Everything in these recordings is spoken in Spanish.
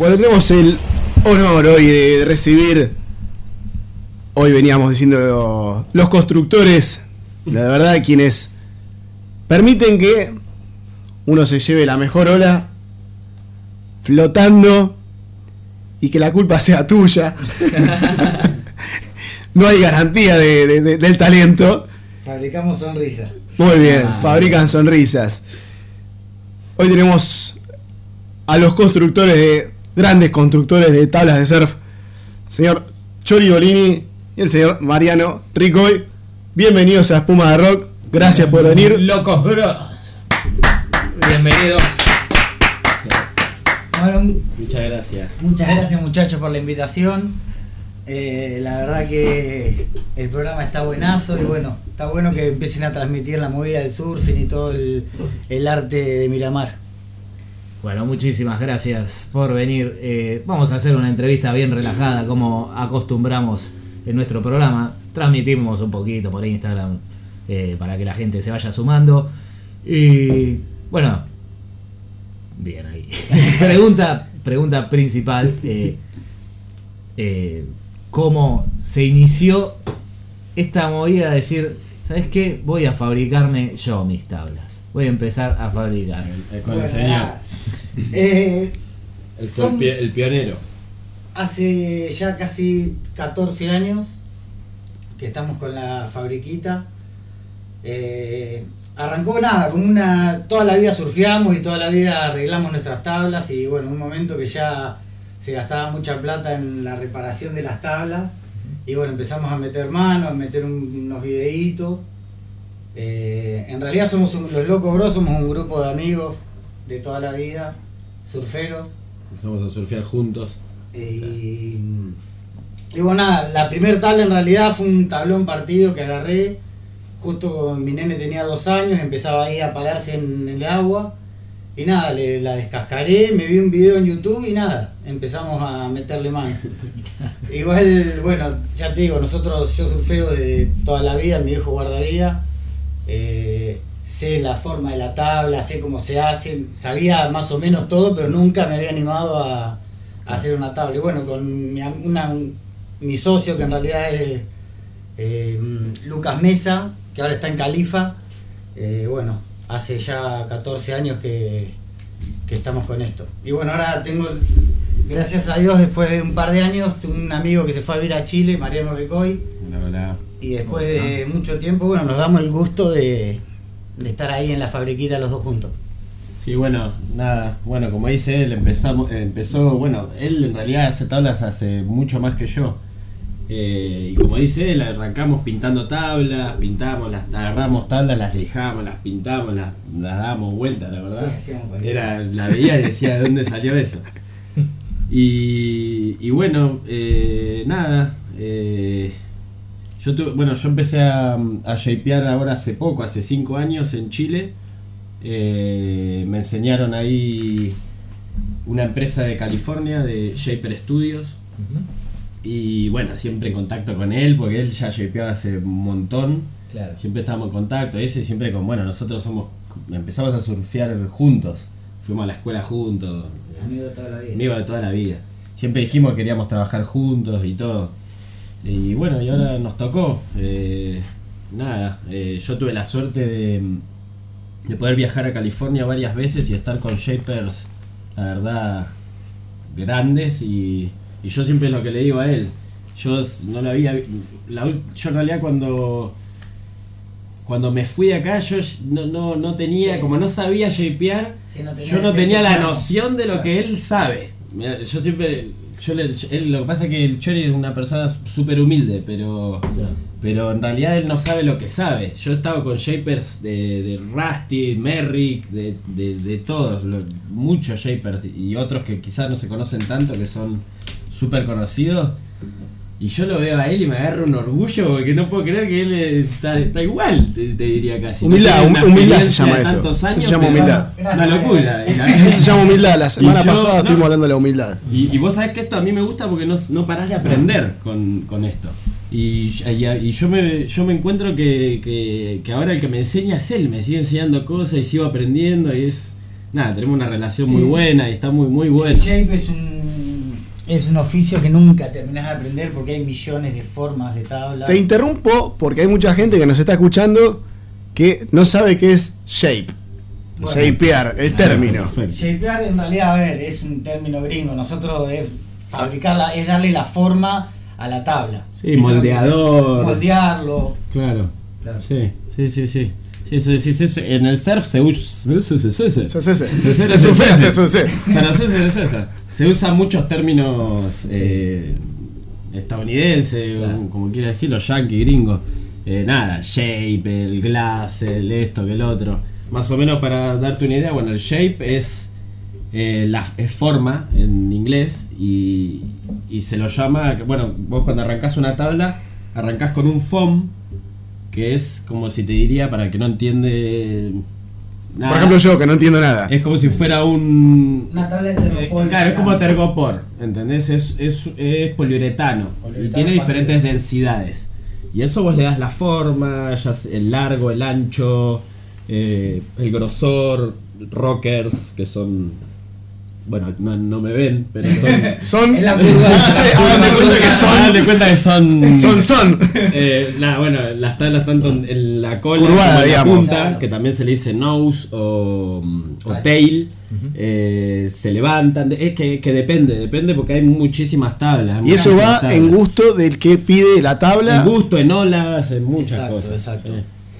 Bueno, tenemos el honor hoy de recibir. Hoy veníamos diciendo los constructores, la verdad, quienes permiten que uno se lleve la mejor ola flotando y que la culpa sea tuya. no hay garantía de- de- de- del talento. Fabricamos sonrisas. Muy bien, Ah, fabrican sonrisas. Hoy tenemos a los constructores de grandes constructores de tablas de surf, señor Chori Bolini y el señor Mariano Ricoy. Bienvenidos a Espuma de Rock. Gracias por venir. Locos Bros. Bienvenidos. Bueno, Muchas gracias. muchas gracias muchachos por la invitación. Eh, la verdad que el programa está buenazo y bueno, está bueno que empiecen a transmitir la movida del surfing y todo el, el arte de Miramar. Bueno, muchísimas gracias por venir. Eh, vamos a hacer una entrevista bien relajada, como acostumbramos en nuestro programa. Transmitimos un poquito por Instagram eh, para que la gente se vaya sumando. Y bueno, bien ahí. pregunta, pregunta principal. eh, eh, ¿Cómo se inició esta movida de decir, ¿sabes qué? Voy a fabricarme yo mis tablas. Voy a empezar a fabricar. Con el Bueno, nada. Eh, El, son- el pionero. Hace ya casi 14 años que estamos con la fabriquita. Eh, arrancó nada, como una. Toda la vida surfeamos y toda la vida arreglamos nuestras tablas. Y bueno, un momento que ya se gastaba mucha plata en la reparación de las tablas. Y bueno, empezamos a meter manos, a meter un- unos videitos. Eh, en realidad somos un- los Locos Bros, somos un grupo de amigos de toda la vida, surferos. Empezamos a surfear juntos. Y, y bueno, nada, la primer tabla en realidad fue un tablón partido que agarré. Justo con mi nene tenía dos años, empezaba ahí a pararse en el agua. Y nada, le, la descascaré, me vi un video en YouTube y nada, empezamos a meterle mano. Igual, bueno, ya te digo, nosotros, yo surfeo de toda la vida, mi viejo guardavida. Eh, sé la forma de la tabla, sé cómo se hace, sabía más o menos todo, pero nunca me había animado a, hacer una tabla. Y bueno, con mi, socio, que en realidad es eh, Lucas Mesa, que ahora está en Califa, eh, bueno, hace ya 14 años que, estamos con esto. Y bueno, ahora tengo, gracias a Dios, después de un par de años, un amigo que se fue a vivir a Chile, Mariano verdad. Y después de mucho tiempo, bueno, nos damos el gusto de, de estar ahí en la fabriquita los dos juntos. Sí, bueno, nada. Bueno, como dice él, empezamos, empezó, bueno, él en realidad hace tablas hace mucho más que yo. Eh, y como dice él, arrancamos pintando tablas, pintamos, las agarramos tablas, las lijamos, las pintamos, las, las dábamos vuelta, la verdad. Sí, Era, la veía y decía, ¿de dónde salió eso? Y, y bueno, eh, nada. eh, yo tuve- bueno, yo empecé a, a shapear ahora hace poco, hace 5 años en Chile. Eh, me enseñaron ahí una empresa de California, de Shaper Studios. Y bueno, siempre en contacto con él, porque él ya shapeaba hace un montón. Claro. Siempre estábamos en contacto, ese siempre con, bueno, nosotros somos, empezamos a surfear juntos. Fuimos a la escuela juntos, Amigo de toda la vida. amigos de toda la vida. Siempre dijimos que queríamos trabajar juntos y todo. Y bueno, y ahora nos tocó. Eh, nada, eh, yo tuve la suerte de, de poder viajar a California varias veces y estar con shapers, la verdad, grandes. Y, y yo siempre lo que le digo a él, yo no lo había. La, yo en realidad cuando. Cuando me fui de acá, yo no, no, no tenía, Sí. como no sabía shapear, Sí, no tenía yo no tenía la noción de lo que él sabe. Yo siempre, yo le- él, lo que pasa es que el Chori es una persona súper humilde, pero, pero en realidad él no sabe lo que sabe. Yo he estado con shapers de, de Rusty, Merrick, de, de, de todos, lo- muchos shapers y otros que quizás no se conocen tanto, que son súper conocidos. Y yo lo veo a él y me agarra un orgullo porque no puedo creer que él está, está igual, te, te diría casi. Humildad, humildad se llama eso. Se llama humildad. Una locura. Eso se llama humildad. La semana yo- pasada no. estuvimos hablando de la humildad. Y, y vos sabés que esto a mí me gusta porque no, no parás de aprender con, con esto. Y, y- y yo, me, yo me encuentro que, que, que ahora el que me enseña es él, me sigue enseñando cosas y sigo aprendiendo y es... Nada, tenemos una relación muy buena y está muy muy buena. shape es un, Es un oficio que nunca terminás de aprender porque hay millones de formas de tabla. Te interrumpo porque hay mucha gente que nos está escuchando que no sabe qué es shape. Bueno. Shapear, el término. Perfecto. Shapear en realidad, a ver, es un término gringo. Nosotros es fabricarla, es darle la forma a la tabla. Sí, Eso moldeador. Moldearlo. Claro. Claro. Sí, sí, sí, sí. Sí, eso decís, eso- en el surf se usa. Se, se, se, se. Se- se- se- Se- se- se se- surfea, se- se surfea. Se lo sé, se lo sé, se- Se usan muchos términos eh, estadounidenses, Claro. como quiera decirlo, yankee, gringo. Eh, nada, shape, el glass, el esto, que el otro. Más o menos para darte una idea, bueno, el shape es, eh, la es forma en inglés y, y se lo llama, bueno, vos cuando arrancás una tabla, arrancás con un foam, que es como si te diría, para el que no entiende nada, Por ejemplo, yo que no entiendo nada. es como si fuera un... Una tabla de Eh, tergopol. claro, es como tergopor, ¿entendés? Es, es, es poliuretano, Poliuretano y tiene diferentes densidades. Y eso vos le das la forma, ya sea el largo, el ancho, eh, el grosor, rockers, que son... Bueno, no, no me ven, pero son... Son. Es la curva. Sí, hagan de cuenta que Hagan de son. cuenta que son... Son, son. Eh, nada, bueno, las tablas tanto en la cola Curvada, como en la punta, Claro. que también se le dice nose o, o Tail. eh, se levantan. Es que, que depende, depende porque hay muchísimas tablas. hay Y eso va tablas. en gusto del que pide la tabla. En gusto, en olas, en muchas exacto, cosas. exacto.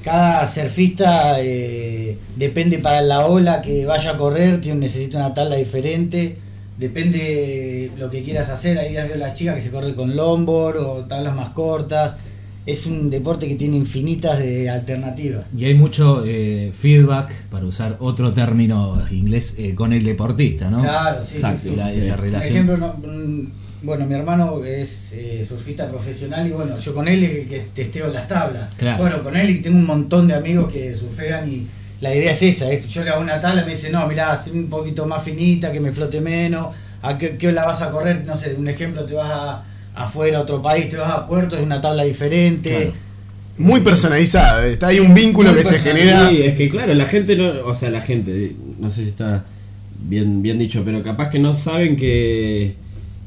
Cada surfista eh, depende para la ola que vaya a correr, tiene, necesita una tabla diferente. Depende lo que quieras hacer. Hay días de la chica que se corre con longboard o tablas más cortas. Es un deporte que tiene infinitas de alternativas. Y hay mucho eh, feedback, para usar otro término inglés, eh, con el deportista, ¿no? Claro, sí, Exacto, sí, sí. La- sí. esa Por ejemplo, no- mm, bueno, mi hermano es eh, surfista profesional y bueno, yo con él es el que testeo las tablas. Claro. Bueno, con él y tengo un montón de amigos que surfean y la idea es esa, es que yo le hago una tabla y me dice, no, mirá, haz un poquito más finita, que me flote menos, a qué, qué ola vas a correr, no sé, un ejemplo, te vas a, afuera a otro país, te vas a Puerto, es una tabla diferente. Claro. Muy personalizada. Está ahí un vínculo Muy que se genera. Sí, es que claro, la gente no, o sea, la gente, no sé si está bien, bien dicho, pero capaz que no saben que,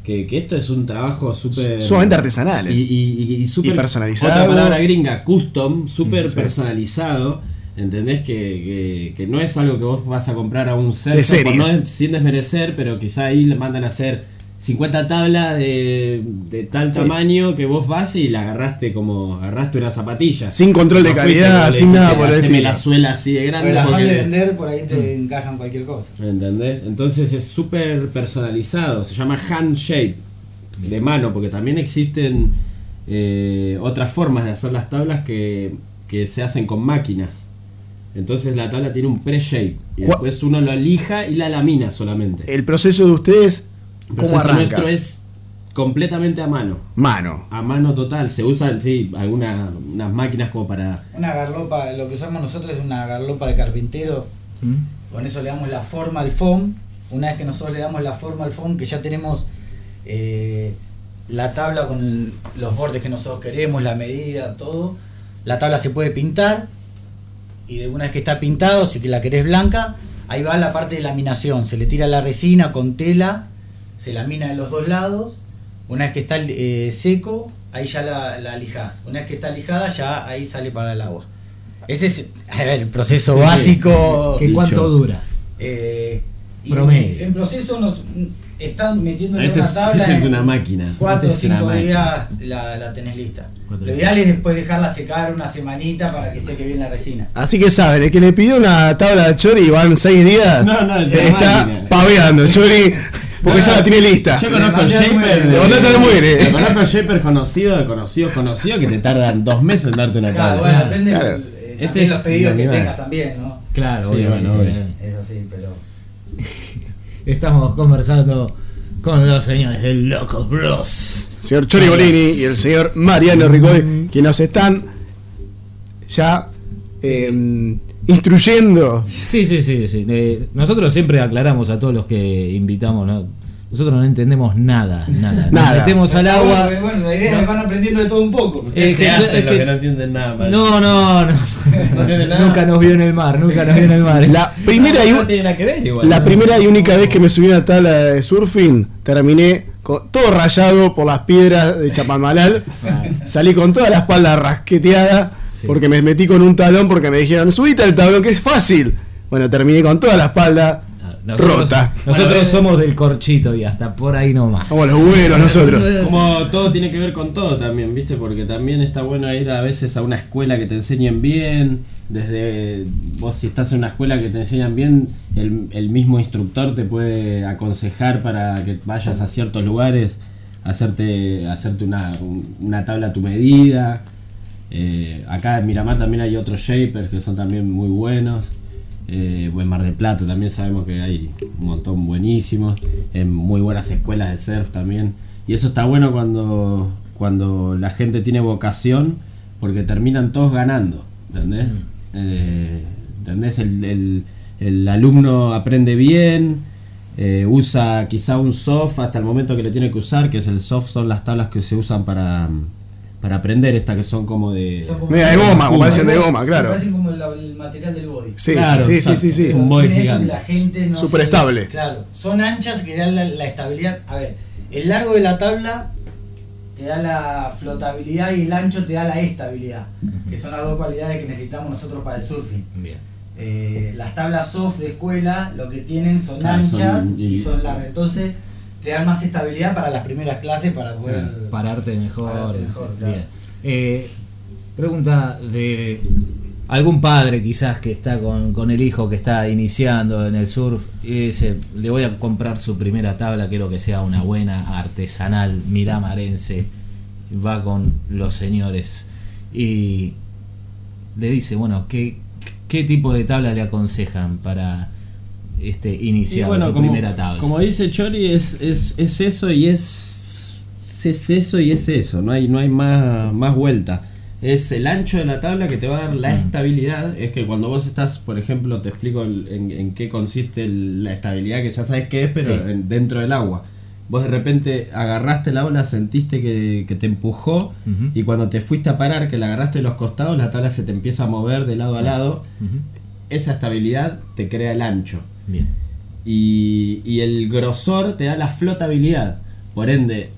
que, que esto es un trabajo súper... Sumamente artesanal. Y, y, y- y súper- personalizado. Otra palabra gringa, custom, súper Sí. personalizado. ¿Entendés? Que, que, que no es algo que vos vas a comprar a un De surfer, serie. por no es- sin desmerecer, pero quizá ahí le mandan a hacer 50 tablas de, de tal Sí. tamaño que vos vas y la agarraste como agarraste una zapatilla. Sin control de No calidad, sin nada por el la suela así de grande. Pero porque- de vender, por ahí te encajan cualquier cosa. ¿Entendés? Entonces es súper personalizado, se llama hand shape, de mano, porque también existen eh, otras formas de hacer las tablas que, que se hacen con máquinas. Entonces la tabla tiene un pre-shape y después uno lo lija y la lamina solamente. El proceso de ustedes, ¿cómo arranca? nuestro es completamente a mano. Mano. A mano total. Se usan, sí, algunas unas máquinas como para... Una garlopa, lo que usamos nosotros es una garlopa de carpintero ¿Mm? Con eso le damos la forma al foam. Una vez que nosotros le damos la forma al foam, que ya tenemos eh, la tabla con los bordes que nosotros queremos, la medida, todo. La tabla se puede pintar. Y de una vez que está pintado, si que la querés blanca, ahí va la parte de laminación. Se le tira la resina con tela, se lamina de los dos lados. Una vez que está eh, seco, ahí ya la, la lijás. Una vez que está lijada, ya ahí sale para el agua. Ese es a ver, el proceso Sí, básico. ¿Qué Dicho. cuánto dura? Eh, Promedio. En, proceso nos están metiendo en Este una tabla este es una máquina. cuatro o Este es una cinco máquina. días la, la tenés lista. Cuatro Lo días. ideal es después dejarla secar una semanita para que seque bien la resina. Así que saben, el que le pidió una tabla de Chori y van seis días, No, no, la está máquina. paveando, Chori, porque ya la tiene lista. Yo conozco Le mandé al Shaper. muere. Conozco Shaper conocido, de conocido, conocido que te tardan dos meses en darte una Claro, tabla. bueno, depende Claro. eh, Este también es los pedidos que tengas también, ¿no? Claro, Sí, obviamente, bueno, obvio. obviamente. Es así, pero. Estamos conversando con los señores del Locos Bros. señor Chori Bolini y el señor Mariano Ricoy, que nos están ya eh, instruyendo. Sí, sí, sí, sí. Eh, nosotros siempre aclaramos a todos los que invitamos, ¿no? Nosotros no entendemos nada, nada. Nos Nada. metemos al agua. Bueno, bueno, la idea es que van aprendiendo de todo un poco. Eh, se que- hacen es los que- que no entienden nada. parece. No, no, no. No entiende nada. nunca nos vio en el mar, nunca nos vio en el mar. La primera y, no tiene nada que ver igual. la ¿no? primera y única vez que me subí a una tabla de surfing, terminé con- todo rayado por las piedras de Chapamalal. Salí con toda la espalda rasqueteada Sí. porque me metí con un talón porque me dijeron, subite al tablón que es fácil. Bueno, terminé con toda la espalda Nosotros, rota. nosotros Bueno, somos del corchito y hasta por ahí nomás. Somos los buenos nosotros. Como todo tiene que ver con todo también, ¿viste? Porque también está bueno ir a veces a una escuela que te enseñen bien. Desde vos, si estás en una escuela que te enseñan bien, el, el mismo instructor te puede aconsejar para que vayas a ciertos lugares, hacerte, hacerte una, un- una tabla a tu medida. Eh, acá en Miramar también hay otros shapers que son también muy buenos. Eh, en Mar del Plata también sabemos que hay un montón buenísimos. En muy buenas escuelas de surf también. Y eso está bueno cuando, cuando la gente tiene vocación porque terminan todos ganando. ¿Entendés? Eh, ¿Entendés? El, el- el alumno aprende bien. eh, usa quizá un soft hasta el momento que lo tiene que usar, que es el soft, son las tablas que se usan para, para aprender, estas que son como de... Son como- Mira, de goma, como parecen de goma, claro. Parecen como el, el material del body. Sí, Claro, sí, sí, sí, sí. Un body gigante. la gente no Súper se- estable. Claro, son anchas que dan la, la estabilidad. A ver, el largo de la tabla te da la flotabilidad y el ancho te da la estabilidad, que son las dos cualidades que necesitamos nosotros para el surfing. Bien. Eh, las tablas soft de escuela lo que tienen son Claro, son- anchas y- y, son largas, entonces te dan más estabilidad para las primeras clases para poder Pararte mejor. Pararte mejor, sí, claro. bien. Eh, pregunta de algún padre quizás que está con, con el hijo que está iniciando en el surf y dice, le voy a comprar su primera tabla, quiero que sea una buena artesanal miramarense, va con los señores y le dice, bueno, ¿qué, qué tipo de tabla le aconsejan para este Y iniciar bueno, su como, primera tabla? como dice Chori, es, es, es eso y es, es eso y es eso, no hay, no hay más, más vuelta. Es el ancho de la tabla que te va a dar la Mm. estabilidad. Es que cuando vos estás, por ejemplo, te explico en, en qué consiste la estabilidad, que ya sabes qué es, pero Sí. en- dentro del agua. Vos de repente agarraste la ola, sentiste que, que te empujó y cuando te fuiste a parar, que la agarraste de los costados, la tabla se te empieza a mover de lado a lado. Esa estabilidad te crea el ancho Bien. y, y el grosor te da la flotabilidad. Por ende,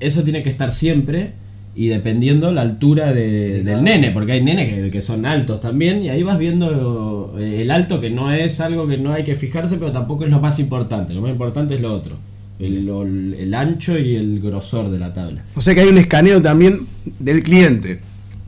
eso tiene que estar siempre y dependiendo la altura de- del nene, porque hay nenes que, que son altos también y ahí vas viendo eh, el alto que no es algo que no hay que fijarse, pero tampoco es lo más importante. Lo más importante es lo otro, el, lo- el ancho y el grosor de la tabla. O sea que hay un escaneo también del cliente.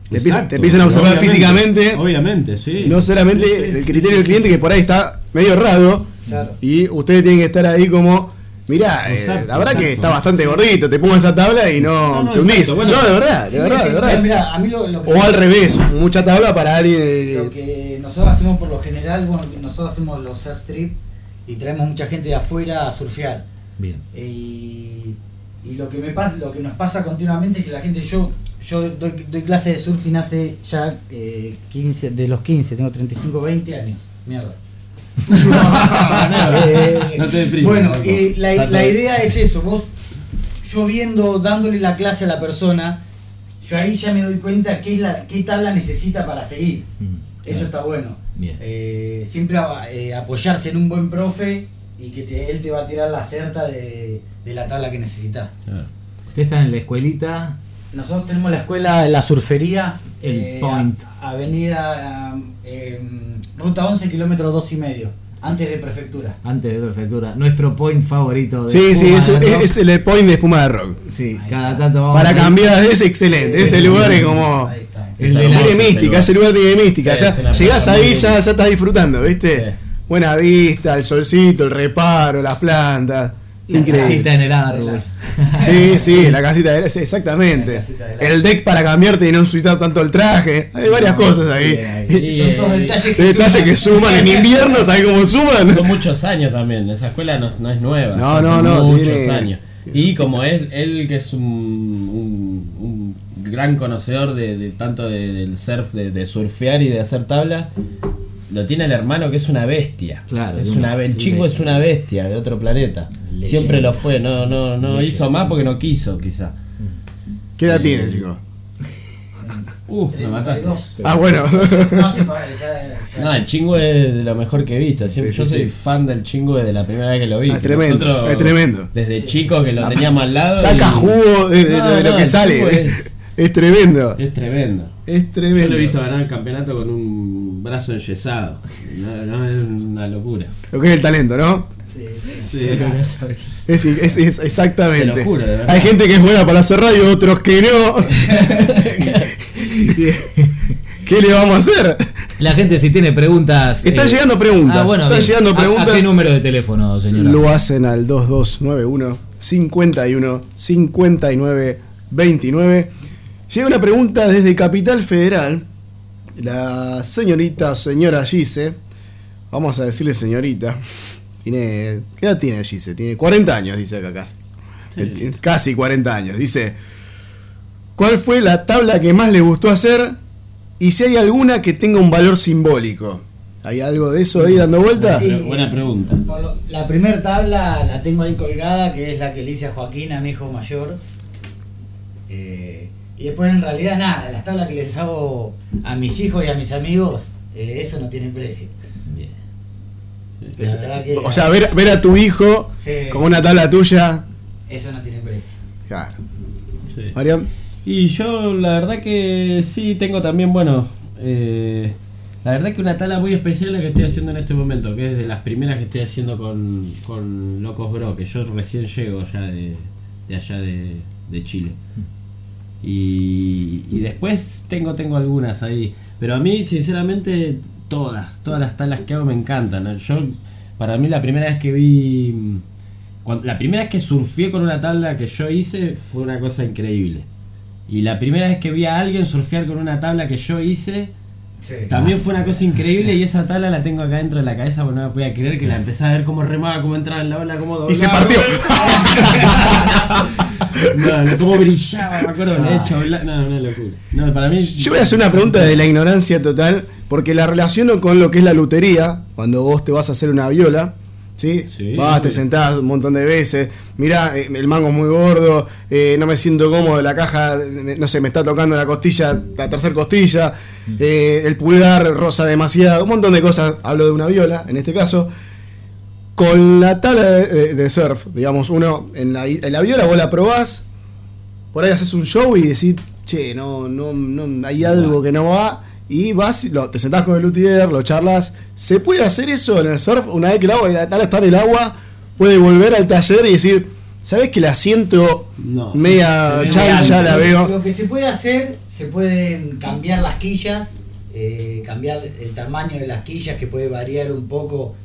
Te, empiezan- Exacto, te empiezan a observar obviamente, físicamente, Obviamente, sí. no solamente Sí, sí. el criterio del cliente que por ahí está medio Claro. y ustedes tienen que estar ahí como, mirá, eh, la verdad que está bastante gordito, te pongo esa tabla y no, No, no, te hundís. bueno. no, de verdad, de verdad, de verdad. Mira, a mí lo, lo que O al revés, mucha tabla para alguien... eh, Lo que nosotros hacemos por lo general, bueno, nosotros hacemos los surf trip y traemos mucha gente de afuera a surfear. Bien. Y, y lo que me pasa, lo que nos pasa continuamente es que la gente, yo, yo doy, doy clase de surfing hace ya eh, 15, de los 15, tengo 35, 20 años. Mierda. Eh, No te deprimas, bueno, eh, la, la idea es eso, vos, yo viendo, dándole la clase a la persona, yo ahí ya me doy cuenta qué, es la, qué tabla necesita para seguir. Mm. Eso está bueno. Bien. Eh, siempre eh, apoyarse en un buen profe y que te- él te va a tirar la certa de, de la tabla que necesitas. Claro. Usted está en la escuelita. Nosotros tenemos la escuela La Surfería, El Point. a- Avenida eh, Ruta 11, kilómetro 2 y medio, antes de prefectura. Antes de prefectura, nuestro point favorito de Sí, sí, espuma es, de rock. es el point de espuma de rock. Sí, Ahí cada está. tanto vamos Para ahí. cambiar, es excelente. Ese lugar es como... Ahí está. El Es de la- Tiene ese mística, lugar. ese lugar tiene mística. Sí, ya llegás ahí, ya, ya estás disfrutando, ¿viste? Sí. Buena vista, el solcito, el reparo, las plantas. La Increíble. en el árbol. Sí, sí, la casita de sí, exactamente. La casita de la- El deck para cambiarte y no sucitar tanto el traje. Hay varias cosas ahí. bien, ahí. Sí, Son todos detalles que Detalles suman. que suman en invierno, ¿sabes cómo suman? Son muchos años también, esa escuela no, no es nueva. No, no, no, Muchos tiene- años. Y como él, él que es un, un- un gran conocedor de, de tanto de- del surf, de, de surfear y de hacer tabla, lo tiene el hermano que es una bestia. Claro, es una- el chico es una bestia de otro planeta. Leyenda. Siempre lo fue, no, no, no Leyenda. hizo más porque no quiso, quizá. ¿Qué edad tiene el chico? Uh, me mataste. 32. Ah, bueno. No, ya, el chingo es de lo mejor que he visto. Siempre- Sí, yo soy sí. fan del chingo desde la primera vez que lo vi. Ah, es tremendo, Nosotros, es tremendo. Desde chico que lo teníamos al lado. Saca y- jugo de, de- No, de lo no, que sale. es- tremendo. Es tremendo. Es Yo tremendo. lo he visto ganar el campeonato con un brazo enyesado. No, no, es una locura. Lo que es el talento, ¿no? Sí, Sí. Es, es- es- exactamente. Te lo juro, de verdad. Hay gente que es buena para hacer radio, otros que no. ¿Qué le vamos a hacer? La gente si tiene preguntas... Están eh, llegando preguntas, Ah, bueno, están bien. llegando ¿A- preguntas. ¿A, qué número de teléfono, señora? Lo hacen al 2291 51 59 29. Llega una pregunta desde Capital Federal. La señorita o señora Gise, vamos a decirle señorita, tiene. ¿Qué edad tiene Gise? Tiene 40 años, dice acá casi. Eh, tiene Casi 40 años. Dice: ¿Cuál fue la tabla que más le gustó hacer? Y si hay alguna que tenga un valor simbólico. ¿Hay algo de eso ahí dando vuelta? Sí. Buena pregunta. Lo- la primera tabla la tengo ahí colgada, que es la que le hice a Joaquín, a mi hijo mayor. Eh, y después en realidad nada, las tablas que les hago a mis hijos y a mis amigos, eh, eso no tiene precio. Bien. Es- que- o sea, ver, ver a tu hijo Sí. con una tabla tuya. Eso no tiene precio. Claro. Sí. Mariam, Y yo la verdad que sí tengo también, bueno, eh, la verdad que una tala muy especial la que estoy haciendo en este momento, que es de las primeras que estoy haciendo con, con Locos Bro, que yo recién llego ya de, de allá de, de Chile. Y, y después tengo, tengo algunas ahí, pero a mí sinceramente todas, todas las talas que hago me encantan. Yo, para mí la primera vez que vi... cuan- la primera vez que surfé con una tabla que yo hice fue una cosa increíble. Y la primera vez que vi a alguien surfear con una tabla que yo hice, también fue una cosa increíble y esa tabla la tengo acá dentro de la cabeza porque no me podía creer que la empecé a ver cómo remaba, cómo entraba en la ola, cómo doblaba. y se partió. No, no, cómo brillaba, me acuerdo, de hecho, bla- no, una locura. No, para mí... Yo voy a hacer una pregunta de la ignorancia total, porque la relaciono con lo que es la lutería, cuando vos te vas a hacer una viola. ¿Sí? Sí, Vas, te sentás un montón de veces. Mirá, eh, el mango es muy gordo. eh, no me siento cómodo. La caja, eh, no sé, me está tocando la costilla, la tercera costilla. eh, el pulgar rosa demasiado. Un montón de cosas. Hablo de una viola, en este caso. Con la tabla de, de- de surf, digamos, uno en la, en la viola vos la probás, por ahí haces un show y decís, che, no, no, no, hay algo que no va, y vas, y lo- te sentás con el luthier, lo charlas. ¿Se puede hacer eso en el surf? Una vez que el agua, la tabla está en el agua, puede volver al taller y decir, ¿sabes que la siento No, media chancha, la veo? Lo que se puede hacer, se pueden cambiar las quillas, eh, cambiar el tamaño de las quillas, que puede variar un poco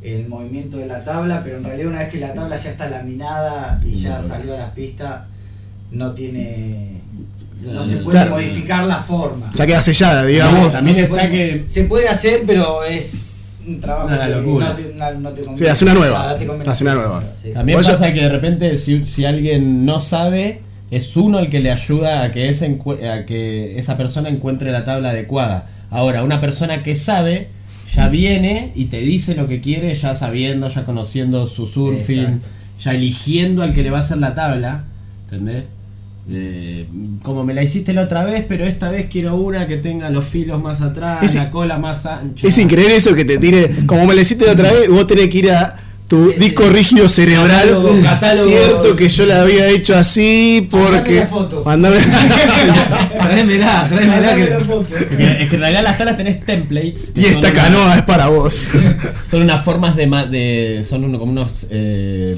el movimiento de la tabla, pero en realidad una vez que la tabla ya está laminada y ya No. salió a las pistas, no tiene... No No, se no, puede claro. modificar la forma. Ya queda sellada, digamos. No, también se está puede- que- Se puede hacer, pero es un trabajo Una locura. no te, no- no te conviene. Sí, hace una nueva. Hace una nueva. sí. También pasa que de repente si, si alguien no sabe, es uno el que le ayuda a que, ese a que esa persona encuentre la tabla adecuada. Ahora, una persona que sabe ya viene y te dice lo que quiere, ya sabiendo, ya conociendo su surfing, Exacto. ya eligiendo al que le va a hacer la tabla. ¿Entendés? Eh, como me la hiciste la otra vez, pero esta vez quiero una que tenga los filos más atrás, Es- la cola más ancha. Es increíble eso que te tire, como me lo hiciste la otra vez, vos tenés que ir a tu Sí, disco sí. rígido cerebral. Catálogo, catálogo. Cierto que yo la había hecho así porque. La foto. Mandame- Tráemela, tráemela Mandame que... la foto. Es que en realidad las tablas tenés templates. y esta una- canoa es para vos. Son unas formas de, ma- de son uno, como unos eh,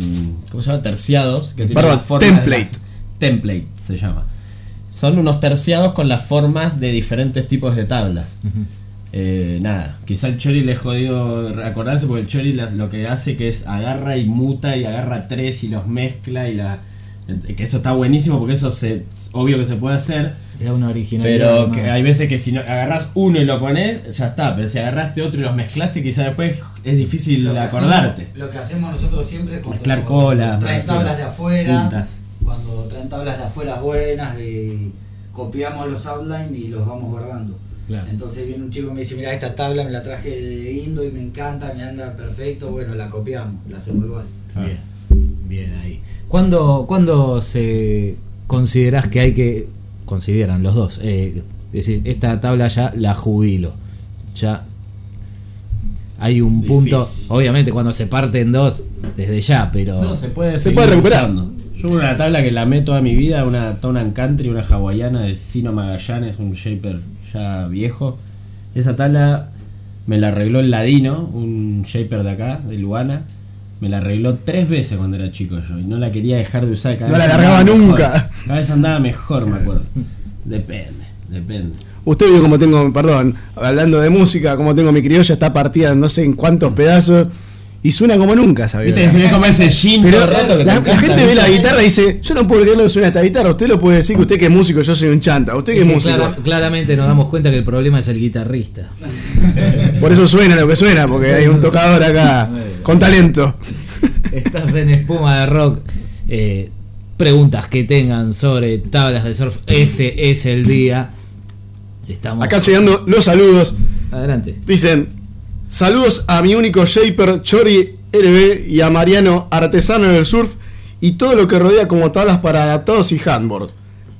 ¿cómo se llama? terciados que tienen Perdón, formas template. las- template se llama. Son unos terciados con las formas de diferentes tipos de tablas. Eh, nada, quizá el Chori le jodió acordarse porque el Chori las- lo que hace que es agarra y muta y agarra tres y los mezcla y la que eso está buenísimo porque eso se obvio que se puede hacer Es una originalidad. pero que hay veces que si no agarras uno y lo pones, ya está. Pero si agarraste otro y los mezclaste, quizás después es difícil Lo acordarte. hacemos- lo que hacemos nosotros siempre es Mezclar cola, me traen tablas de afuera, Puntas. cuando traen tablas de afuera buenas, y copiamos los outlines y los vamos guardando. Claro. Entonces viene un chico y me dice, mira, esta tabla me la traje de Indo y me encanta, me anda perfecto, bueno, la copiamos, la hacemos igual. Bien, bien ahí. ¿Cuándo, cuándo se considerás que hay que, consideran los dos, eh, decir, esta tabla ya la jubilo, ya hay un Difícil. punto, obviamente cuando se parte en dos, desde ya, pero... No, se puede, Se puede recuperar. usando. Yo una tabla que la amé toda mi vida, una Tonan Country, una hawaiana de Sino Magallanes, un shaper ya viejo. Esa tabla me la arregló el Ladino, un shaper de acá, de Luana. Me la arregló tres veces cuando era chico yo y no la quería dejar de usar cada No vez la largaba mejor. nunca. Cada vez andaba mejor, me acuerdo. Depende, depende. Usted vio como tengo, perdón, hablando de música, como tengo mi criolla, está partida en no sé en cuántos pedazos y suena como nunca, ¿sabía? Viste, como ese gin Pero todo el rato que la, te la gente ve la guitarra y dice, yo no puedo creer lo que suena esta guitarra, usted lo puede decir que usted que es músico, yo soy un chanta, usted que es que músico. clara- claramente nos damos cuenta que el problema es el guitarrista. Por eso suena lo que suena, porque hay un tocador acá con talento. Estás en espuma de rock. Eh, preguntas que tengan sobre tablas de surf. Este es el día. Estamos. Acá llegando los saludos. Adelante. Dicen, saludos a mi único shaper Chori RB y a Mariano, artesano del surf y todo lo que rodea como tablas para adaptados y handboard.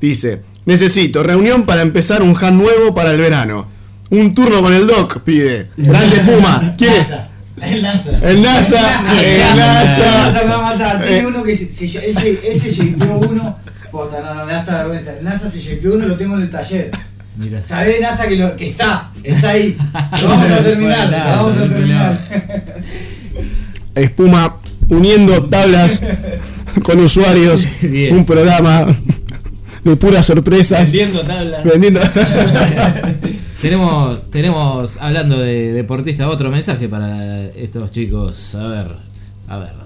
Dice, necesito reunión para empezar un hand nuevo para el verano. Un turno con el doc, pide. Grande Puma. ¿Quién es? NASA. El NASA. El NASA, el El NASA NASA. me va a matar. Tiene uno que se, él, se, uno. Posta, no, no, me da hasta vergüenza. El NASA se shapeó uno, lo tengo en el taller. Mira. Sabés, NASA, que, lo, que está, está ahí. Lo vamos a terminar, lo vamos a terminar. Espuma uniendo tablas con usuarios. Bien. Un programa de puras sorpresas. Vendiendo tablas. Vendiendo. Tenemos, tenemos, hablando de deportista, otro mensaje para estos chicos. A ver, a ver.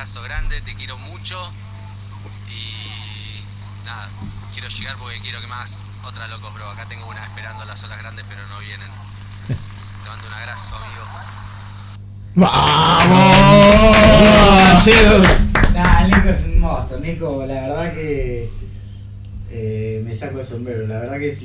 Abrazo grande, te quiero mucho y nada, quiero llegar porque quiero que más otra locos, bro. Acá tengo una esperando las olas grandes, pero no vienen. Te mando un abrazo, amigo. ¡Vamos! Nah, Nico es un monstruo. Nico, la verdad que eh, me saco el sombrero. La verdad que es,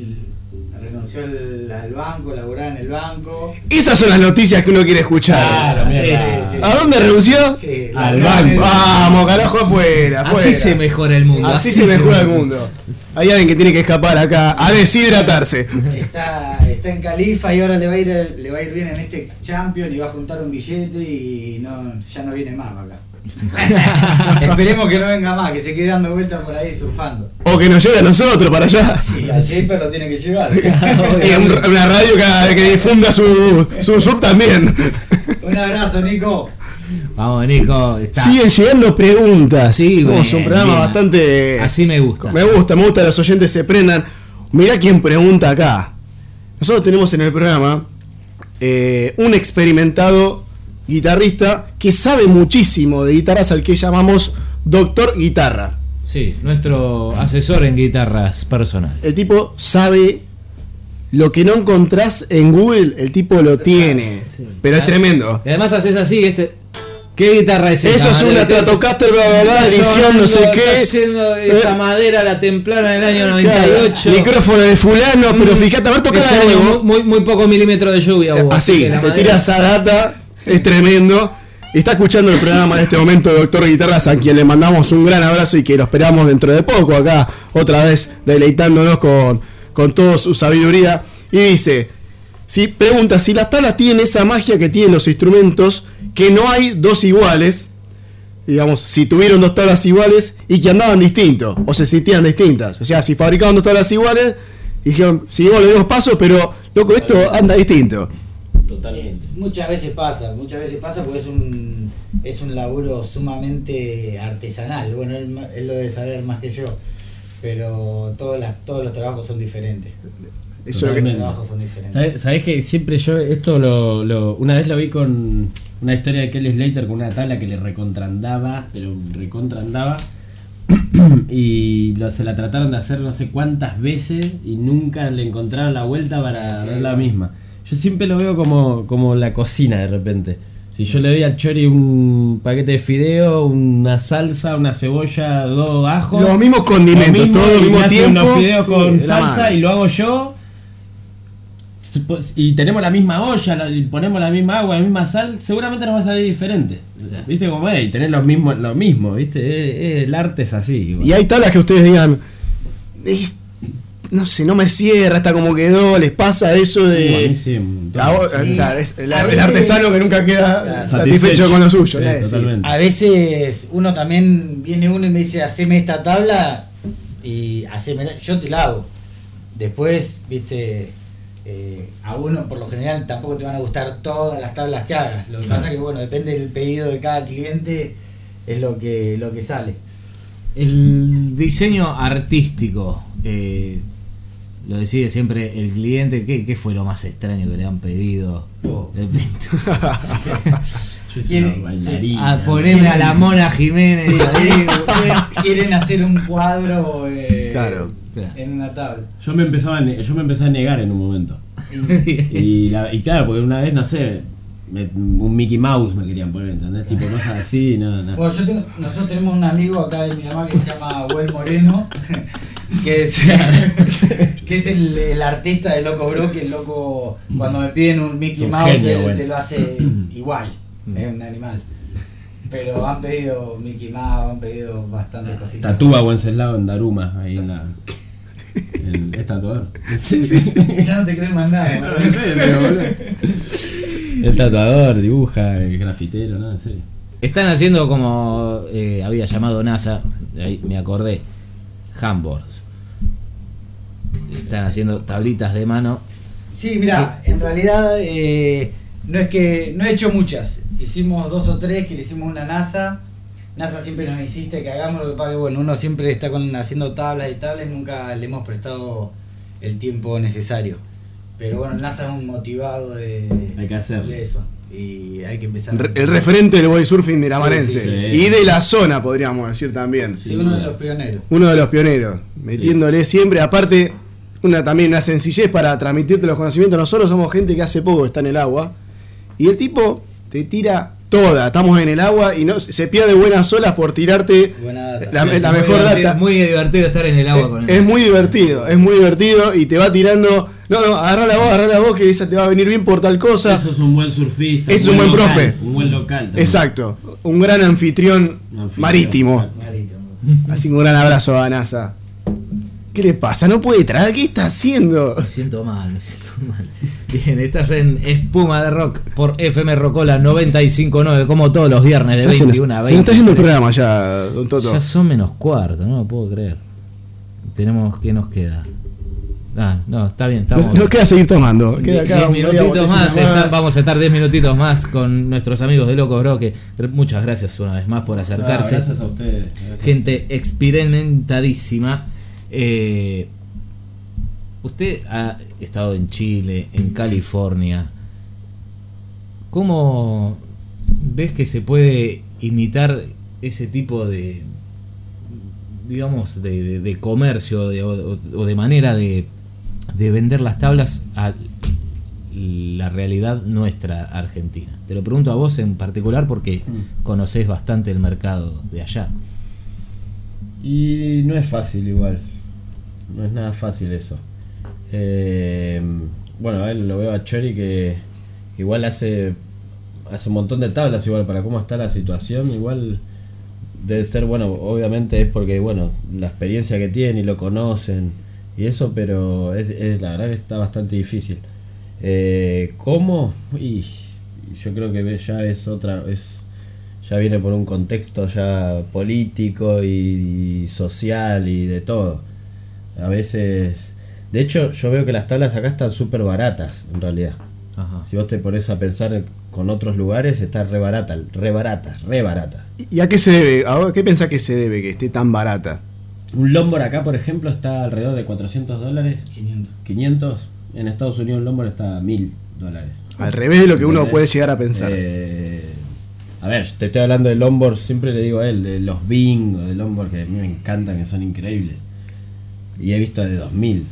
renunció al, al banco, laburaba en el banco. Esas son las noticias que uno quiere escuchar. Claro, mira. Sí, sí, sí. ¿A dónde renunció? Sí, Al banco. Vamos, carajo, afuera. Así se mejora el mundo. Así se mejora el mundo. Hay alguien que tiene que escapar acá a deshidratarse. Está, está en Califa y ahora le va, a ir, le va a ir bien en este Champion y va a juntar un billete y no, ya no viene más para acá. Esperemos que no venga más, que se quede dando vueltas por ahí surfando. O que nos lleve a nosotros para allá. Sí, al Shaper lo tiene que llevar. Y una radio que, que difunda su, su surf también. Un abrazo, Nico. Vamos, Nico. Está. Siguen llegando preguntas. Sí, Somos bien, un programa bien. bastante. Así me gusta. Me gusta, me gusta que los oyentes se prendan. Mirá quién pregunta acá. Nosotros tenemos en el programa eh, un experimentado guitarrista que sabe muchísimo de guitarras al que llamamos Doctor Guitarra. Sí, nuestro asesor en guitarras personal. El tipo sabe lo que no encontrás en Google, el tipo lo tiene. Pero es tremendo. Y además haces así, este. ¿Qué guitarra es esa? Eso es una? Stratocaster, bla, bla, bla, edición, no sé qué. haciendo esa Eh, madera, la templaron en el año Claro, 98. micrófono de fulano, pero Mm, fíjate, a ver, toca nuevo. muy, muy poco milímetro de lluvia hubo. Así, que la te madera- tira esa data, es tremendo. Está escuchando el programa en este momento Doctor Guitarras, a quien le mandamos un gran abrazo y que lo esperamos dentro de poco acá, otra vez deleitándonos con, con toda su sabiduría. Y dice, si pregunta si las tablas tienen esa magia que tienen los instrumentos, que no hay dos iguales, digamos, si tuvieron dos tablas iguales y que andaban distintos, o se sentían distintas. O sea, si fabricaban dos tablas iguales, dijeron, seguimos los mismos pasos, pero loco, esto anda distinto. Totalmente. Muchas veces pasa, muchas veces pasa porque es un, es un laburo sumamente artesanal. Bueno, él, lo debe saber más que yo, pero todas las, todos los trabajos son diferentes. Eso que- los trabajos son diferentes. ¿Sabes, sabés que siempre yo esto lo, lo- Una vez lo vi con una historia de Kelly Slater con una tabla que le recontrandaba, pero recontrandaba. y lo- se la trataron de hacer no sé cuántas veces y nunca le encontraron la vuelta para Sí. ver la misma. Yo siempre lo veo como, como la cocina de repente. Si yo le doy al chori un paquete de fideo, una salsa, una cebolla, dos ajos. Los mismos condimentos, lo mismo, todo al mismo tiempo. unos fideos Sí, con salsa madre. y lo hago yo. Y tenemos la misma olla, la- y ponemos la misma agua, la misma sal, seguramente nos va a salir diferente. ¿Viste cómo es? Y tener lo mismo, lo mismo ¿viste? El arte es así. igual. Y hay tablas que ustedes digan, "Es- no sé, no me cierra, está como quedó, les pasa eso Uh, a de... mí sí, claro, es el, A el veces- artesano que nunca queda Claro. satisfecho con lo suyo. A veces uno también viene uno y me dice, haceme esta tabla y haceme, yo te la hago. Después, viste, eh, a uno por lo general tampoco te van a gustar todas las tablas que hagas. Lo que pasa que bueno, depende del pedido de cada cliente, es lo que, lo que sale. El diseño artístico, eh, lo decide siempre el cliente. ¿Qué, qué fue lo más extraño que le han pedido? Oh. De repente, Yo soy ¿Quién- una bailarina. a ponerme a la Mona Jiménez ahí. Quieren hacer un cuadro eh, Claro. En una tabla. Yo me empezaba yo me empecé a negar en un momento. Y, la- y claro, porque una vez, no sé, me- un Mickey Mouse me querían poner, ¿entendés? Tipo cosas así, no, no. Bueno, yo tengo- nosotros tenemos un amigo acá en Miramar que se llama Huel Moreno, que es, que es el, el artista de Loco Bro, que el loco, cuando me piden un Mickey Un Mouse, genio, él bueno. te lo hace igual, es un animal. Pero han pedido Mickey Mouse, han pedido bastantes cositas. Tatúa Wenceslao en Daruma, ahí en la. en- es tatuador. Ya no te creen más nada. boludo. El tatuador, dibuja, el grafitero, no, en serio. Están haciendo como eh, había llamado NASA, ahí me acordé, handboards. Están haciendo tablitas de mano. Sí, mira, en realidad eh, no es que no he hecho muchas. Hicimos dos o tres que le hicimos una NASA. NASA siempre nos insiste que hagamos lo que pasa que bueno, uno siempre está con, haciendo tablas y tablas y nunca le hemos prestado el tiempo necesario. Pero bueno, NASA es un motivado de, Hay que hacerlo. de eso. Y hay que empezar. Re- El referente del body surfing miramarense. Sí, sí, sí. Y de la zona, podríamos decir también. Sí, uno de los pioneros. Uno de los pioneros, metiéndole siempre, aparte, una también una sencillez para transmitirte los conocimientos. Nosotros somos gente que hace poco está en el agua. Y el tipo te tira toda. Estamos en el agua y no se pierde buenas olas por tirarte Buena data. la, la mejor divertido- data. Muy divertido estar en el agua con él. Es muy divertido, es muy divertido y te va tirando. No, no, agarra la voz, agarra la voz que esa te va a venir bien por tal cosa. Eso es un buen surfista. Es un buen local, profe. Un buen local. también. Exacto, un gran anfitrión, Un anfitrión. marítimo. Marítimo. Así que un gran abrazo a NASA. ¿Qué le pasa? No puede traer, ¿qué está haciendo? Me siento mal, me siento mal. Bien, estás en Espuma de Rock por FM Rocola 959, como todos los viernes de Ya se, nos, 21 a se nos está yendo el 23. programa ya, don Toto. Ya son menos cuarto, no lo puedo creer. Tenemos, ¿qué nos queda? Ah, no, está bien, estamos. Nos, nos queda seguir tomando. Queda Diez acá media minutitos más, más. está- vamos a estar 10 minutitos más con nuestros amigos de Loco Bro, que muchas gracias una vez más por No, acercarse. gracias a ustedes. gracias a Gente experimentadísima. Eh, usted ha estado en Chile, en California. ¿Cómo ves que se puede imitar ese tipo de, digamos, de, de- de comercio de- o, o de manera de, de vender las tablas a la realidad nuestra argentina? Te lo pregunto a vos en particular porque Mm. conocés bastante el mercado de allá. Y no es fácil igual. No es nada fácil eso. Eh, bueno, a él lo veo a Chori que igual hace hace un montón de tablas igual para cómo está la situación, igual debe ser bueno, obviamente es porque bueno, la experiencia que tienen y lo conocen y eso, pero es, es- la verdad que está bastante difícil. Eh, ¿Cómo? Y yo creo que ya es otra es ya viene por un contexto ya político y, social y de todo. A veces, de hecho, yo veo que las tablas acá están súper baratas en realidad. Ajá. Si vos te pones a pensar con otros lugares, está re barata, re baratas, re baratas. ¿Y a qué se debe? ¿A qué pensás que se debe que esté tan barata? Un Lombor acá, por ejemplo, está alrededor de 400 dólares, 500. 500. En Estados Unidos un Lombor está a 1000 dólares. Al revés de lo que uno puede llegar a pensar. Eh, a ver, te estoy hablando de Lombor, siempre le digo a él, de los Bing o de Lombor que a mí me encantan, que son increíbles. Y he visto de 2000.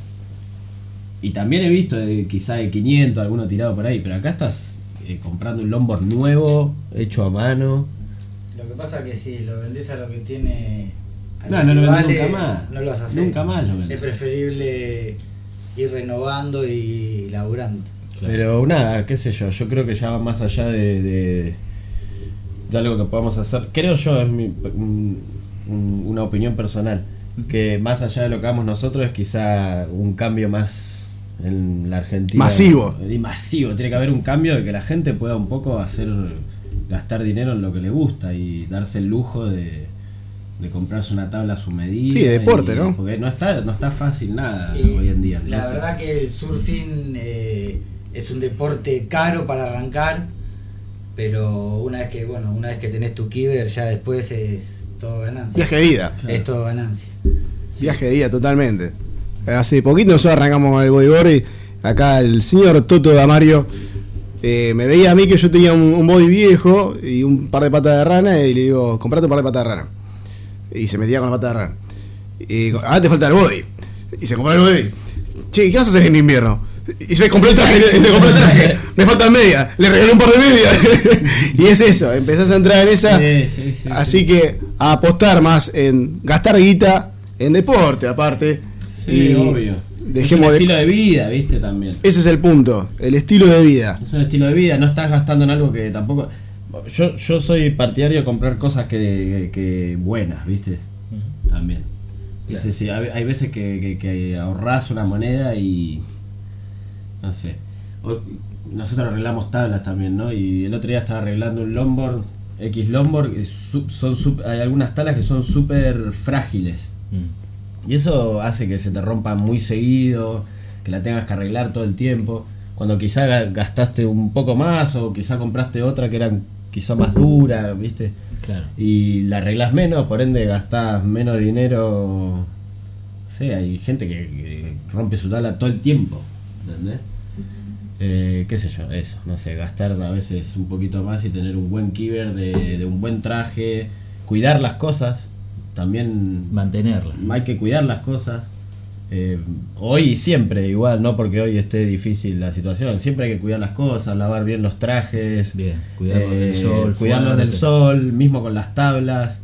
Y también he visto de quizá de 500, alguno tirado por ahí, pero acá estás eh, comprando un longboard nuevo, hecho a mano. Lo que pasa es que si lo vendés a lo que tiene. a No, que no lo vale, nunca más. No lo vas a hacer. Nunca más lo vendés. Es preferible ir renovando y laburando. Pero nada, qué sé yo, yo creo que ya va más allá de, de, de algo que podamos hacer. Creo yo, es mi, un- un- una opinión personal, que más allá de lo que hagamos nosotros es quizá un cambio más en la Argentina. Masivo. Y masivo, tiene que haber un cambio de que la gente pueda un poco hacer, gastar dinero en lo que le gusta y darse el lujo de, de comprarse una tabla a su medida. Sí, de deporte, y- ¿no? Porque no está, no está fácil nada Y hoy en día. La Entonces, verdad que el surfing eh, es un deporte caro para arrancar, pero una vez que bueno, una vez que tenés tu kiver ya después es todo ganancia. Viaje de ida. Es todo ganancia. Viaje de día totalmente. Hace poquito nosotros arrancamos el bodyboard y acá el señor Toto Damario eh, me veía a mí que yo tenía un, un body viejo y un par de patas de rana y le digo, comprate un par de patas de rana. Y se metía con la pata de rana. Y ah, te falta el body. Y se compró el body. Che, ¿qué vas a hacer en invierno? Y se compró el traje, y se compró el traje. Me faltan medias. Le regalé un par de medias. y es eso, empezás a entrar en esa. Sí, sí, sí, Así sí. que a apostar más en gastar guita, en deporte aparte. Sí, y obvio. Dejemos es un de- estilo de vida, viste, también. Ese es el punto, el estilo de vida. Es un estilo de vida, no estás gastando en algo que tampoco... Yo, yo soy partidario de comprar cosas que, que buenas, viste, también. Claro. Viste, sí, hay, hay veces que, que, que ahorrás una moneda y... No sé. Nosotros arreglamos tablas también, ¿no? Y el otro día estaba arreglando un longboard, X longboard, y su- son hay algunas tablas que son súper frágiles. Mm. Y eso hace que se te rompa muy seguido, que la tengas que arreglar todo el tiempo. Cuando quizá ga- gastaste un poco más o quizá compraste otra que era quizá más dura, ¿viste? Claro. Y la arreglas menos, por ende gastás menos dinero. No sé, hay gente que, que rompe su tabla todo el tiempo, ¿entendés? Eh, qué sé yo, eso, no sé, gastar a veces un poquito más y tener un buen kiver de, de un buen traje, cuidar las cosas, también Mantenerla. hay que cuidar las cosas. Eh, hoy y siempre, igual, no porque hoy esté difícil la situación. Siempre hay que cuidar las cosas, lavar bien los trajes. Bien, cuidarlos del eh, sol, Cuidarlos del sol, mismo con las tablas.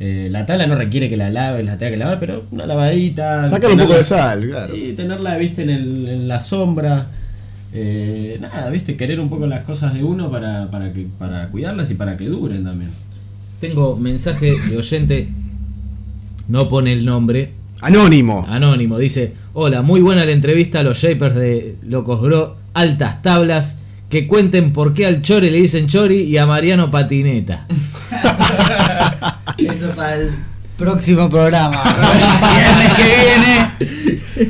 Eh, la tabla no requiere que la laves, la tenga que lavar, pero una lavadita. Sacar un poco de sal, claro. Y tenerla, viste, en, el- en la sombra. Eh, nada, viste, querer un poco las cosas de uno para, para, que, para cuidarlas y para que duren también. Tengo mensaje de oyente, no pone el nombre, Anónimo. anónimo, dice, hola, muy buena la entrevista a los Shapers de Locos Bro, altas tablas, que cuenten por qué al Chori le dicen Chori y a Mariano Patineta. Eso para el próximo programa. Viernes que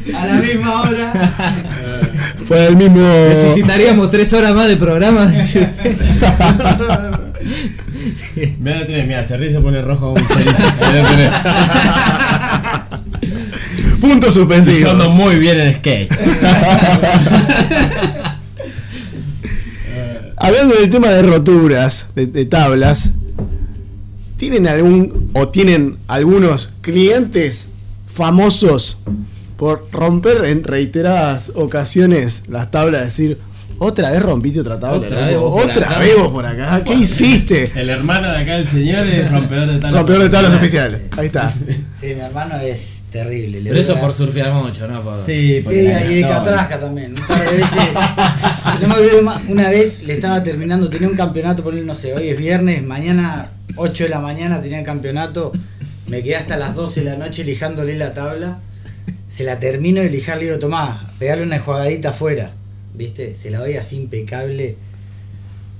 viene. A la misma hora. Fue el mismo. Necesitaríamos tres horas más de programa. Mira, lo tenés, mira, se ríe se pone rojo tenés. Puntos Yo ando suspensivos. muy bien en skate. Hablando del tema de roturas, de, de tablas, ¿tienen algún o tienen algunos clientes famosos por romper en reiteradas ocasiones las tablas? Decir, otra vez rompiste otra tabla, Otra vez vos por otra acá". vez vos por acá, ¿qué hiciste? El hermano de acá del señor es rompedor de tablas. Rompedor de tablas oficiales, ahí está. Sí, mi hermano es terrible. le Pero eso por surfear mucho, ¿no? Por- Sí, Sí, porque la y de. Catrasca también. Un par de veces. No me olvido más. Una vez le estaba terminando, tenía un campeonato, por no sé, hoy es viernes, mañana 8 de la mañana tenía el campeonato. Me quedé hasta las 12 de la noche lijándole la tabla. Se la termino y lijar, le digo, Tomás, pegarle una enjuagadita afuera. ¿Viste? Se la doy así impecable.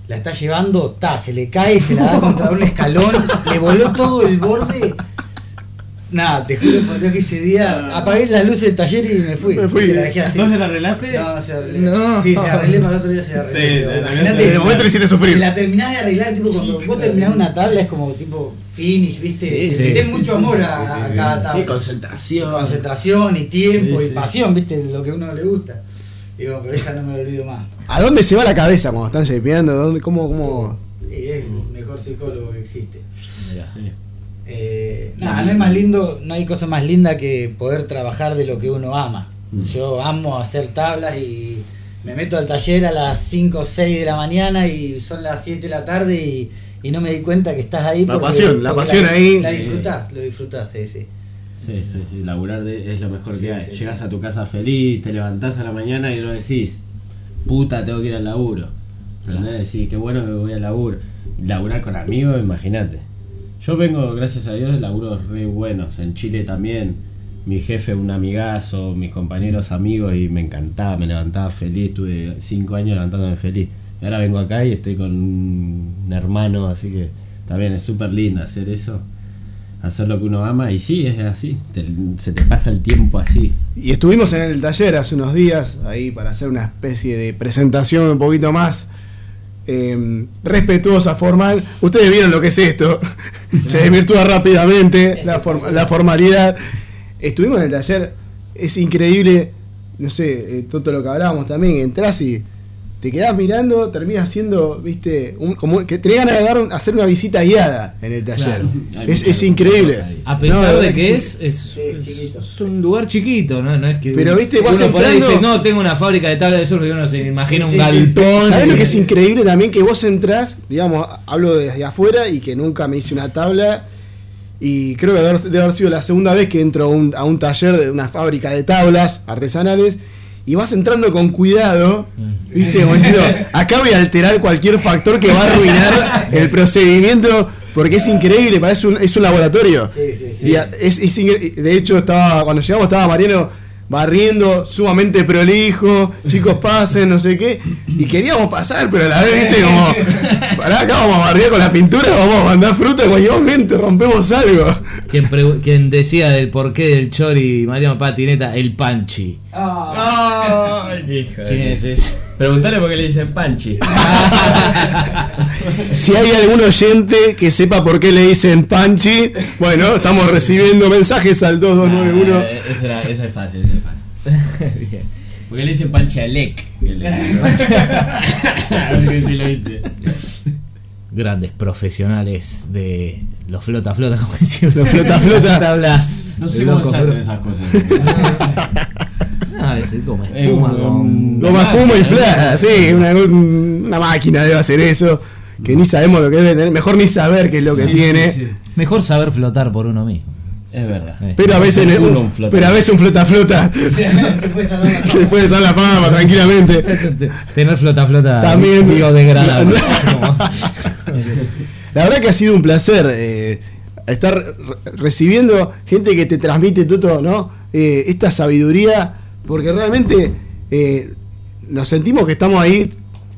La está llevando, ta, se le cae, se la da contra un escalón, le voló todo el borde. Nada, te juro por Dios que ese día apagué las luces del taller y me fui. Me fui. Se la dejé así. ¿No se la arreglaste? No, no se arreglé. No. Sí, se arreglé para el otro día se arreglé. Sí, pero sí, imagínate, En el momento le hiciste sufrir. Si la terminás de arreglar, tipo cuando vos terminás una tabla es como tipo finish, ¿viste? Sí, sí. mucho amor a, Sí, sí, a sí. cada tabla. Y concentración. Concentración y tiempo Sí, y pasión, ¿viste? Lo que a uno le gusta. Digo, pero esa no me la olvido más. ¿A dónde se va la cabeza cuando están shapeando? ¿Dónde, cómo, cómo? Y es el mejor psicólogo que existe. Mirá. Eh, nada, no hay más lindo, no hay cosa más linda que poder trabajar de lo que uno ama. Mm. Yo amo hacer tablas y, me meto al taller a las 5 o 6 de la mañana y son las 7 de la tarde y, y no me di cuenta que estás ahí. La pasión, la pasión la, ahí. La disfrutás, lo disfrutás, sí, sí. Sí, sí, sí, laburar de- es lo mejor Sí, que hay. sí, Llegas sí. a tu casa feliz, te levantás a la mañana y no decís, puta, tengo que ir al laburo. ¿Entendés? Decís, qué bueno que voy al laburo. Laburar con amigos, imagínate. Yo vengo, gracias a Dios, de laburos re buenos. En Chile también. Mi jefe, un amigazo, mis compañeros amigos y me encantaba, me levantaba feliz. Tuve cinco años levantándome feliz. Y ahora vengo acá y estoy con un hermano, así que también es súper lindo hacer eso hacer lo que uno ama y sí, es así, te- se te pasa el tiempo así. Y estuvimos en el taller hace unos días, ahí para hacer una especie de presentación un poquito más eh, respetuosa, formal. Ustedes vieron lo que es esto. Se desvirtúa rápidamente la formalidad. Estuvimos en el taller, es increíble, no sé, eh, todo lo que hablábamos también, entras y te quedás mirando, terminas haciendo, viste, un- como que tenés ganas de dar un- hacer una visita guiada en el taller. Claro. Es, increíble. A pesar No, de que sí. es, es, es- chiquito. es un lugar chiquito, ¿no? No es que Pero, viste, vas uno por ahí entrando- dice, no, tengo una fábrica de tabla de surf y uno se imagina un sí, galpón. ¿Sabes lo que es increíble también? Que vos entrás, digamos, hablo desde afuera y que nunca me hice una tabla. Y creo que debe haber, debe haber sido la segunda vez que entro a un, a un taller de una fábrica de tablas artesanales. Y vas entrando con cuidado, ¿viste? Como diciendo, acá voy a alterar cualquier factor que va a arruinar el procedimiento, porque es increíble, parece un, es un laboratorio. Sí, sí, sí. Y es- es de hecho, estaba cuando llegamos estaba Mariano barriendo, sumamente prolijo, chicos pasen, no sé qué, y queríamos pasar, pero a la vez, viste, como, pará, acá vamos a barrer con la pintura, vamos a mandar fruta en cualquier momento, rompemos algo. Quien, decía del porqué del Chori Mariano Patineta, el Panchi. Ah, Ay, hijo de- ¿Quién es ese? Preguntale por qué le dicen Panchi. Si hay algún oyente que sepa por qué le dicen Panchi, bueno, estamos recibiendo mensajes al 2291. Ah, esa, era- esa es fácil, esa es fácil. Bien. ¿Por qué le dicen Panchi a Lec? Lo. Grandes profesionales de los flota flota, como decían. Los flota flota. Tablas. No sé cómo se hacen esas cosas. Ah, es como Eh, espuma un- con. humo y flash, sí, una, una máquina debe hacer eso, que ni sabemos lo que debe tener, mejor ni saber qué es lo que Sí, tiene. sí, sí. Mejor saber flotar por uno mismo. Es verdad. Eh. Pero a veces Uno un, pero a veces un flota flota te puedes salvar la puede fama tranquilamente. Tener flota flota También. biodegradable. La verdad que ha sido un placer eh, estar re- recibiendo gente que te transmite todo, ¿no? Eh, esta sabiduría, porque realmente eh, nos sentimos que estamos ahí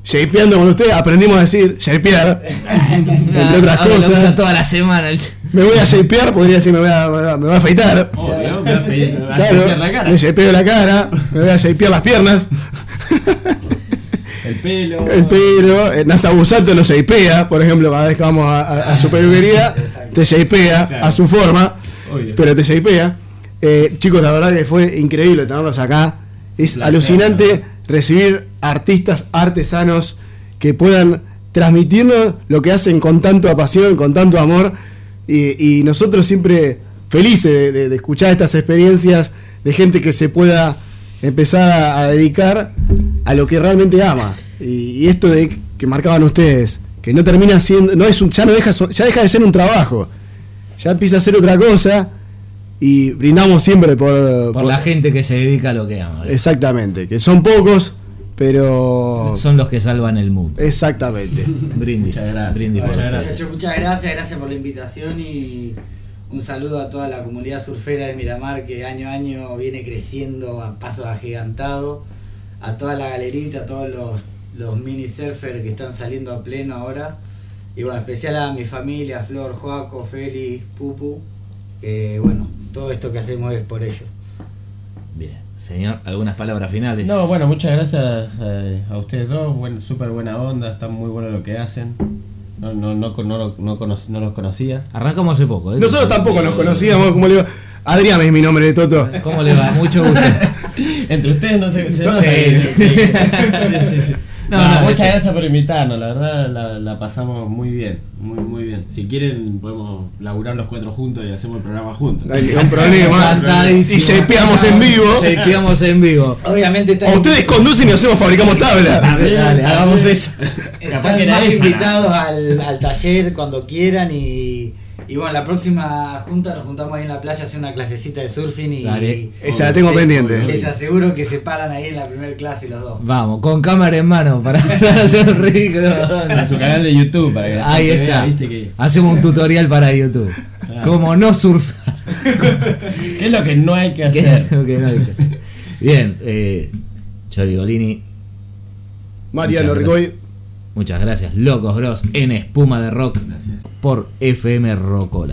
shapeando con ustedes, aprendimos a decir shapear, entre otras Ah, lo usa cosas. toda la semana. el- Me voy a shapear, podría decir me voy a, me voy a- me voy a afeitar. Obvio, me va a me Claro, la cara. me shapeo la cara, me voy a shapear las piernas. El pelo. El pelo, eh, Nasa Busato lo shapea, por ejemplo, cada vez que vamos a, a- a su peluquería, te shapea Claro. a su forma, Obvio. pero te shapea. Eh, chicos, la verdad que fue increíble tenerlos acá. Es alucinante ¿no? recibir artistas artesanos que puedan transmitirnos lo que hacen con tanta pasión, con tanto amor. Y, y nosotros siempre felices de, de- de escuchar estas experiencias de gente que se pueda empezar a, a dedicar a lo que realmente ama. Y, y esto de que marcaban ustedes, que no termina siendo, no es un, ya no deja, ya deja de ser un trabajo, ya empieza a ser otra cosa y brindamos siempre por, Por la gente que se dedica a lo que ama. Exactamente, que son pocos, pero Son los que salvan el mundo. exactamente. Brindis. Muchas gracias. Brindis por Muchas gracias. Muchachos, muchas gracias, gracias por la invitación y un saludo a toda la comunidad surfera de Miramar que año a año viene creciendo a pasos agigantados, a toda la galerita, a todos los, los mini surfers que están saliendo a pleno ahora. Y bueno, especial a mi familia, Flor, Joaco, Félix, Pupu, que bueno, todo esto que hacemos es por ellos. Bien. Señor, algunas palabras finales. No, bueno, muchas gracias eh, a ustedes dos. Buen, súper buena onda, está muy bueno lo que hacen. No, no, no, no, no, no los conocía. Arrancamos hace poco. ¿eh? Nosotros tampoco nos conocíamos, como le digo, Adrián es mi nombre de Toto. ¿Cómo le va? Mucho gusto. Entre ustedes no se, se No nota sí, sí, sí. No, No, no, muchas este- gracias por invitarnos, la verdad la, la pasamos muy bien, muy muy bien. Si quieren podemos laburar los cuatro juntos y hacemos el programa juntos. No hay ningún problema. Y sepeamos en vivo. Shapeamos en vivo. Obviamente está O ustedes conducen y nosotros fabricamos tabla. Dale, dale, hagamos eso. Capaz que Están más invitados al, al taller cuando quieran y, y bueno, la próxima junta nos juntamos ahí en la playa a hacer una clasecita de surfing y Dale. Esa la tengo les- pendiente. Les aseguro que se paran ahí en la primera clase los dos. Vamos, con cámara en mano para hacer el ridículo. A su canal de YouTube para que la Ahí gente está. vea, viste que Hacemos un tutorial para YouTube. Claro. Como no surfar. qué es lo que no hay que ¿Qué hacer. es lo que no hay que hacer? Bien, eh, Chori Golini, Mariano Rigoy. Muchas gracias. Locos Bros en Espuma de Rock Gracias. por FM Rocola.